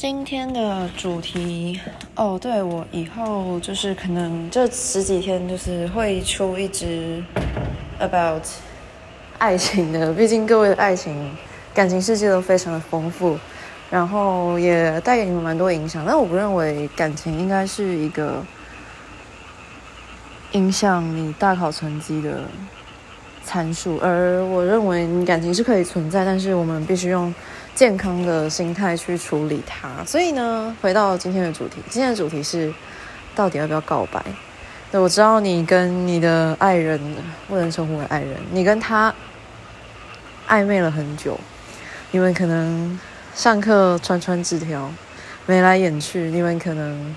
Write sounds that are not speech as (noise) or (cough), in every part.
今天的主题哦，对我以后就是可能这十几天就是会出一支 about 爱情的，毕竟各位的爱情感情世界都非常的丰富，然后也带给你们蛮多影响。但我不认为感情应该是一个影响你大考成绩的参数，而我认为感情是可以存在，但是我们必须用。健康的心态去处理它，所以呢，回到今天的主题，今天的主题是到底要不要告白？对，我知道你跟你的爱人不能称呼为爱人，你跟他暧昧了很久，你们可能上课传传纸条，眉来眼去，你们可能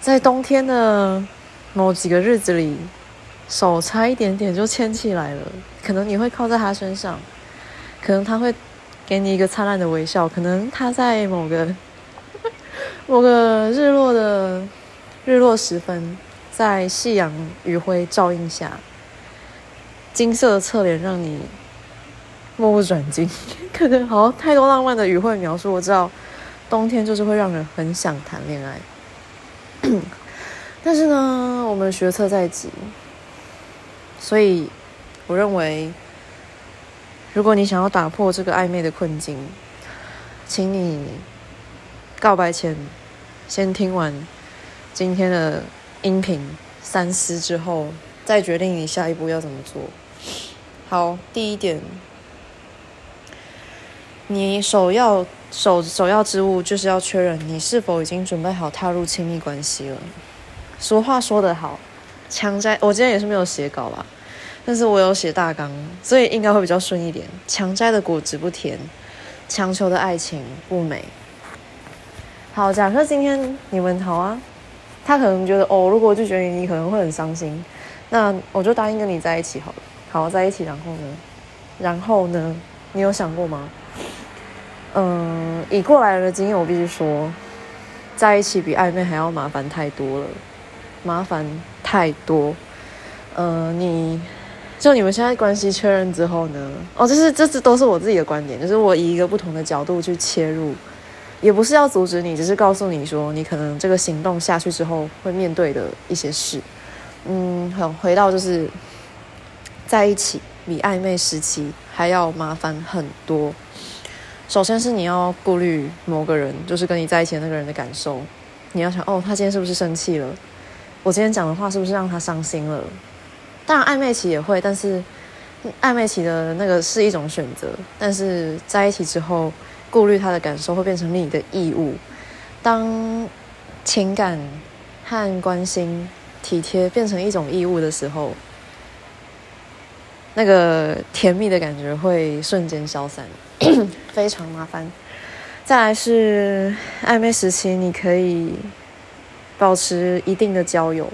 在冬天的某几个日子里，手差一点点就牵起来了，可能你会靠在他身上，可能他会。给你一个灿烂的微笑，可能他在某个 (laughs) 某个日落的日落时分，在夕阳余晖照映下，金色的侧脸让你目不转睛。(laughs) 可能好太多浪漫的语汇描述，我知道冬天就是会让人很想谈恋爱。(coughs) 但是呢，我们学测在即，所以我认为。如果你想要打破这个暧昧的困境，请你告白前先听完今天的音频三思之后，再决定你下一步要怎么做。好，第一点，你首要首首要之务就是要确认你是否已经准备好踏入亲密关系了。俗话说得好，强摘我今天也是没有写稿啦。但是我有写大纲，所以应该会比较顺一点。强摘的果子不甜，强求的爱情不美。好，假设今天你们好啊，他可能觉得哦，如果拒绝你，你可能会很伤心。那我就答应跟你在一起好了。好，在一起，然后呢？然后呢？你有想过吗？嗯，以过来人的经验，我必须说，在一起比暧昧还要麻烦太多了，麻烦太多。嗯，你。就你们现在关系确认之后呢？哦，这是这是都是我自己的观点，就是我以一个不同的角度去切入，也不是要阻止你，只是告诉你说，你可能这个行动下去之后会面对的一些事。嗯，好，回到就是在一起比暧昧时期还要麻烦很多。首先是你要顾虑某个人，就是跟你在一起那个人的感受，你要想，哦，他今天是不是生气了？我今天讲的话是不是让他伤心了？当然，暧昧期也会，但是暧昧期的那个是一种选择。但是在一起之后，顾虑他的感受会变成你的义务。当情感和关心、体贴变成一种义务的时候，那个甜蜜的感觉会瞬间消散，(coughs) 非常麻烦。再来是暧昧时期，你可以保持一定的交友。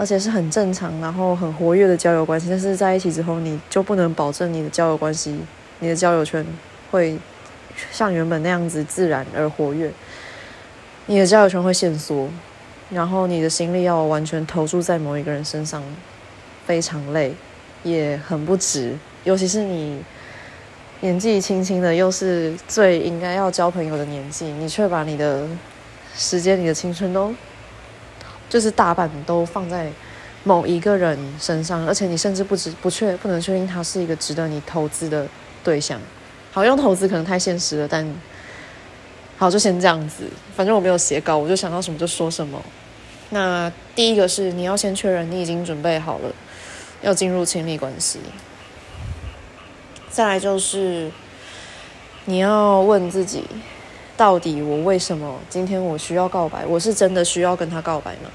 而且是很正常，然后很活跃的交友关系。但是在一起之后，你就不能保证你的交友关系、你的交友圈会像原本那样子自然而活跃。你的交友圈会限缩，然后你的心力要完全投注在某一个人身上，非常累，也很不值。尤其是你年纪轻轻的，又是最应该要交朋友的年纪，你却把你的时间、你的青春都。就是大半都放在某一个人身上，而且你甚至不知不确不能确定他是一个值得你投资的对象。好，用投资可能太现实了，但好就先这样子。反正我没有写稿，我就想到什么就说什么。那第一个是你要先确认你已经准备好了要进入亲密关系。再来就是你要问自己。到底我为什么今天我需要告白？我是真的需要跟他告白吗？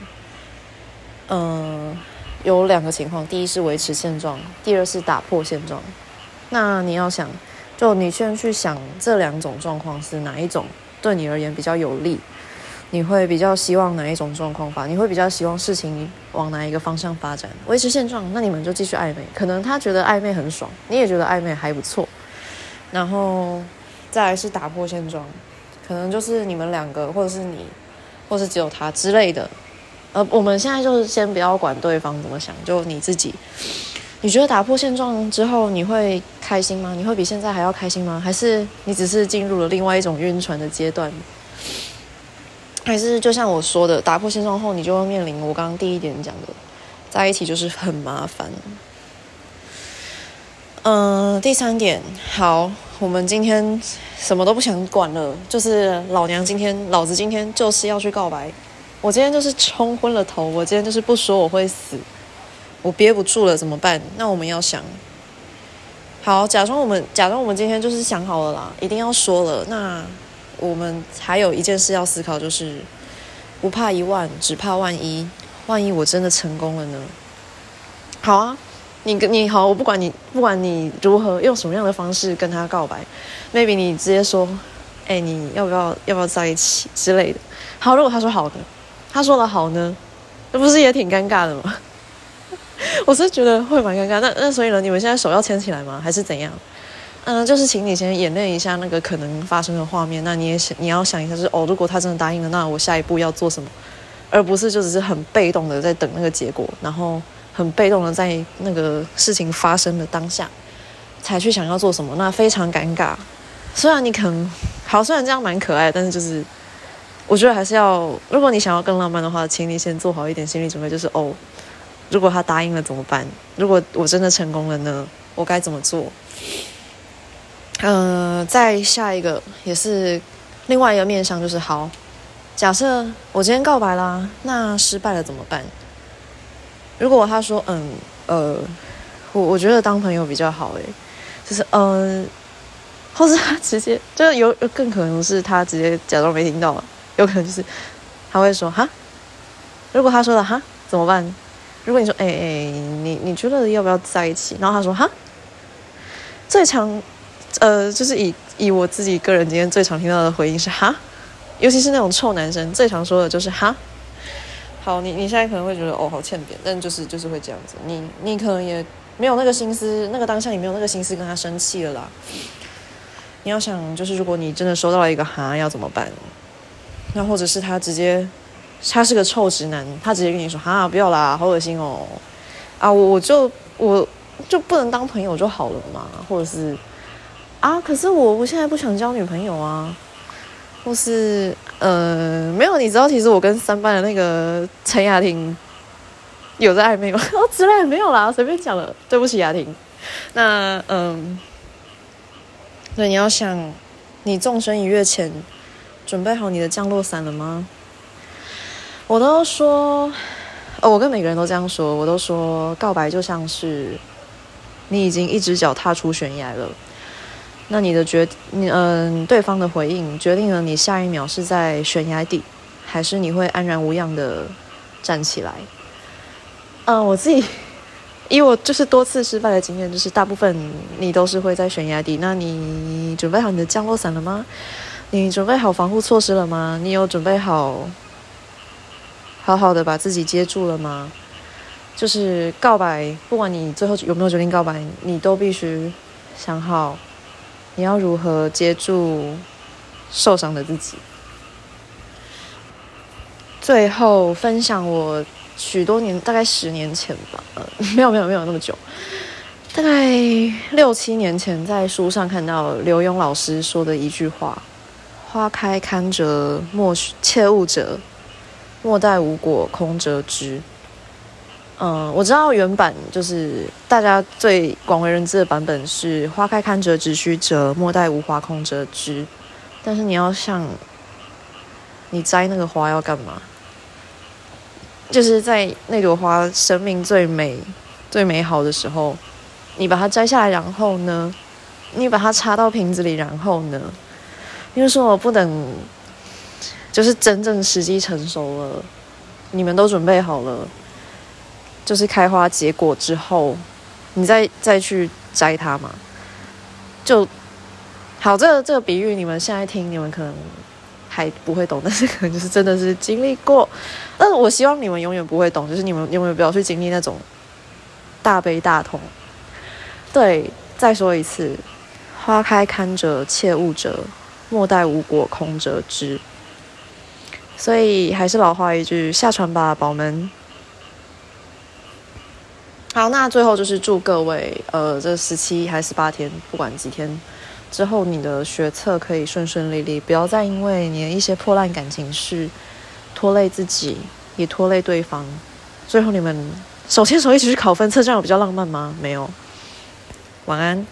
嗯，有两个情况，第一是维持现状，第二是打破现状。那你要想，就你先去想这两种状况是哪一种对你而言比较有利？你会比较希望哪一种状况吧？你会比较希望事情往哪一个方向发展？维持现状，那你们就继续暧昧。可能他觉得暧昧很爽，你也觉得暧昧还不错。然后再来是打破现状。可能就是你们两个，或者是你，或是只有他之类的。呃，我们现在就是先不要管对方怎么想，就你自己，你觉得打破现状之后你会开心吗？你会比现在还要开心吗？还是你只是进入了另外一种晕船的阶段？还是就像我说的，打破现状后，你就会面临我刚刚第一点讲的，在一起就是很麻烦。嗯，第三点，好，我们今天什么都不想管了，就是老娘今天，老子今天就是要去告白。我今天就是冲昏了头，我今天就是不说我会死，我憋不住了怎么办？那我们要想，好，假装我们假装我们今天就是想好了啦，一定要说了。那我们还有一件事要思考，就是不怕一万，只怕万一，万一我真的成功了呢？好啊。你跟你好，我不管你不管你如何用什么样的方式跟他告白，maybe 你直接说，哎，你要不要要不要在一起之类的。好，如果他说好的，他说了好呢，那不是也挺尴尬的吗？(laughs) 我是觉得会蛮尴尬。那那所以呢，你们现在手要牵起来吗？还是怎样？嗯，就是请你先演练一下那个可能发生的画面。那你也想你要想一下，就是哦，如果他真的答应了，那我下一步要做什么？而不是就只是很被动的在等那个结果，然后。很被动的在那个事情发生的当下，才去想要做什么，那非常尴尬。虽然你可能好，虽然这样蛮可爱，但是就是我觉得还是要，如果你想要更浪漫的话，请你先做好一点心理准备，就是哦，如果他答应了怎么办？如果我真的成功了呢？我该怎么做？呃，再下一个也是另外一个面向，就是好，假设我今天告白啦，那失败了怎么办？如果他说嗯呃，我我觉得当朋友比较好诶，就是嗯，或是他直接就是有更可能是他直接假装没听到，有可能就是他会说哈，如果他说了哈怎么办？如果你说哎哎你你觉得要不要在一起？然后他说哈，最常呃就是以以我自己个人今天最常听到的回应是哈，尤其是那种臭男生最常说的就是哈。好，你你现在可能会觉得哦，好欠扁，但就是就是会这样子。你你可能也没有那个心思，那个当下你没有那个心思跟他生气了啦。你要想，就是如果你真的收到了一个哈，要怎么办？那或者是他直接，他是个臭直男，他直接跟你说哈，不要啦，好恶心哦。啊，我我就我就不能当朋友就好了嘛？或者是啊，可是我我现在不想交女朋友啊。或是呃没有，你知道其实我跟三班的那个陈雅婷有在暧昧吗？(laughs) 哦之类没有啦，随便讲了，对不起雅婷。那嗯，对，你要想，你纵身一跃前，准备好你的降落伞了吗？我都说，哦，我跟每个人都这样说，我都说告白就像是你已经一只脚踏出悬崖了。那你的决，你嗯，对方的回应决定了你下一秒是在悬崖底，还是你会安然无恙的站起来？嗯，我自己 (laughs) 以我就是多次失败的经验，就是大部分你都是会在悬崖底。那你准备好你的降落伞了吗？你准备好防护措施了吗？你有准备好好好的把自己接住了吗？就是告白，不管你最后有没有决定告白，你都必须想好。你要如何接住受伤的自己？最后分享我许多年，大概十年前吧，呃，(laughs) 没有没有没有那么久，大概六七年前，在书上看到刘墉老师说的一句话：“花开堪折，莫切勿折；莫待无果，空折枝。”嗯，我知道原版就是大家最广为人知的版本是“花开堪折直须折，莫待无花空折枝”。但是你要像你摘那个花要干嘛？就是在那朵花生命最美、最美好的时候，你把它摘下来，然后呢，你把它插到瓶子里，然后呢，因为说我不等，就是真正时机成熟了，你们都准备好了。就是开花结果之后，你再再去摘它嘛，就好。这个这个比喻，你们现在听，你们可能还不会懂，但是可能就是真的是经历过。但是我希望你们永远不会懂，就是你们永远不要去经历那种大悲大痛。对，再说一次，花开堪折切勿折，莫待无果空折枝。所以还是老话一句，下船吧，宝们。好，那最后就是祝各位，呃，这十七还是十八天，不管几天之后，你的学测可以顺顺利利，不要再因为你的一些破烂感情事拖累自己，也拖累对方。最后你们手牵手一起去考分测，这样比较浪漫吗？没有。晚安。